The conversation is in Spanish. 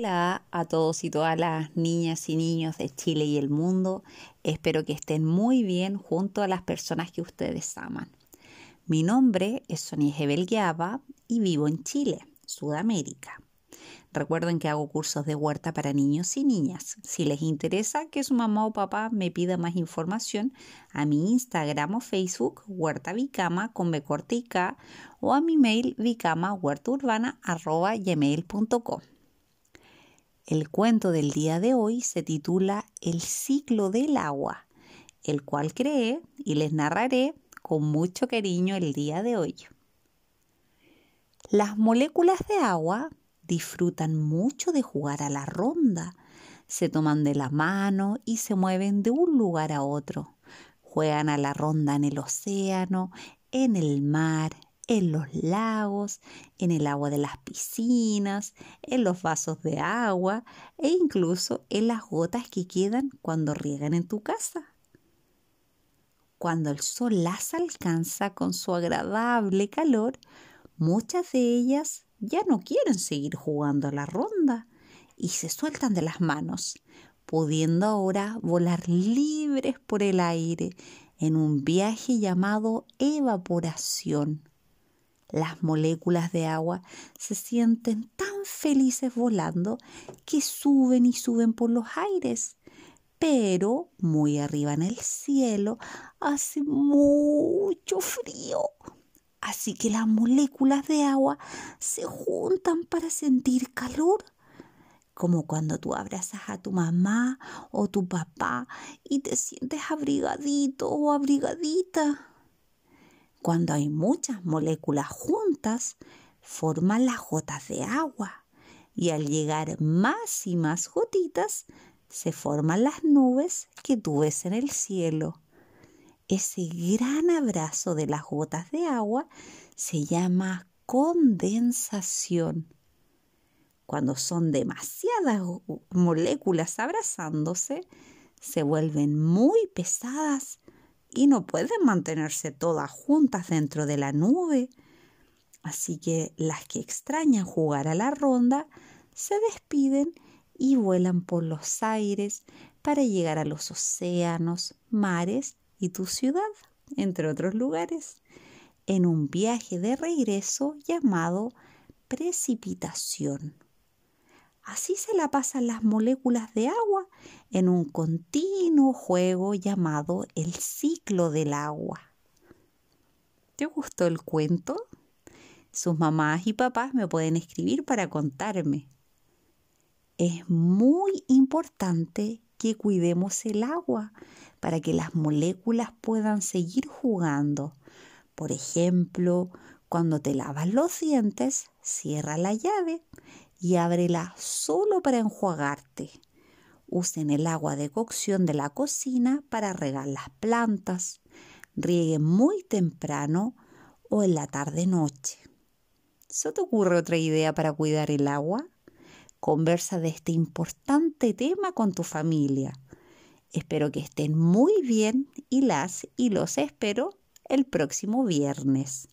Hola a todos y todas las niñas y niños de Chile y el mundo. Espero que estén muy bien junto a las personas que ustedes aman. Mi nombre es Sonia Gebel y vivo en Chile, Sudamérica. Recuerden que hago cursos de huerta para niños y niñas. Si les interesa que su mamá o papá me pida más información, a mi Instagram o Facebook, Huerta Vicama con B o a mi mail vicamahuertaurbana.com. El cuento del día de hoy se titula El ciclo del agua, el cual creé y les narraré con mucho cariño el día de hoy. Las moléculas de agua disfrutan mucho de jugar a la ronda. Se toman de la mano y se mueven de un lugar a otro. Juegan a la ronda en el océano, en el mar, en los lagos, en el agua de las piscinas, en los vasos de agua e incluso en las gotas que quedan cuando riegan en tu casa. Cuando el sol las alcanza con su agradable calor, muchas de ellas ya no quieren seguir jugando a la ronda y se sueltan de las manos, pudiendo ahora volar libres por el aire en un viaje llamado evaporación. Las moléculas de agua se sienten tan felices volando que suben y suben por los aires. Pero muy arriba en el cielo hace mucho frío Así que las moléculas de agua se juntan para sentir calor, como cuando tú abrazas a tu mamá o tu papá y te sientes abrigadito o abrigadita. Cuando hay muchas moléculas juntas, forman las gotas de agua y al llegar más y más gotitas, se forman las nubes que tú ves en el cielo. Ese gran abrazo de las gotas de agua se llama condensación. Cuando son demasiadas moléculas abrazándose, se vuelven muy pesadas y no pueden mantenerse todas juntas dentro de la nube. Así que las que extrañan jugar a la ronda se despiden y vuelan por los aires para llegar a los océanos, mares y tu ciudad, entre otros lugares, en un viaje de regreso llamado precipitación. Así se la pasan las moléculas de agua en un continuo juego llamado el ciclo del agua. ¿Te gustó el cuento? Sus mamás y papás me pueden escribir para contarme. Es muy importante que cuidemos el agua para que las moléculas puedan seguir jugando. Por ejemplo, cuando te lavas los dientes, cierra la llave y ábrela solo para enjuagarte. Usen el agua de cocción de la cocina para regar las plantas. Rieguen muy temprano o en la tarde-noche. ¿Se te ocurre otra idea para cuidar el agua? Conversa de este importante tema con tu familia. Espero que estén muy bien y las y los espero el próximo viernes.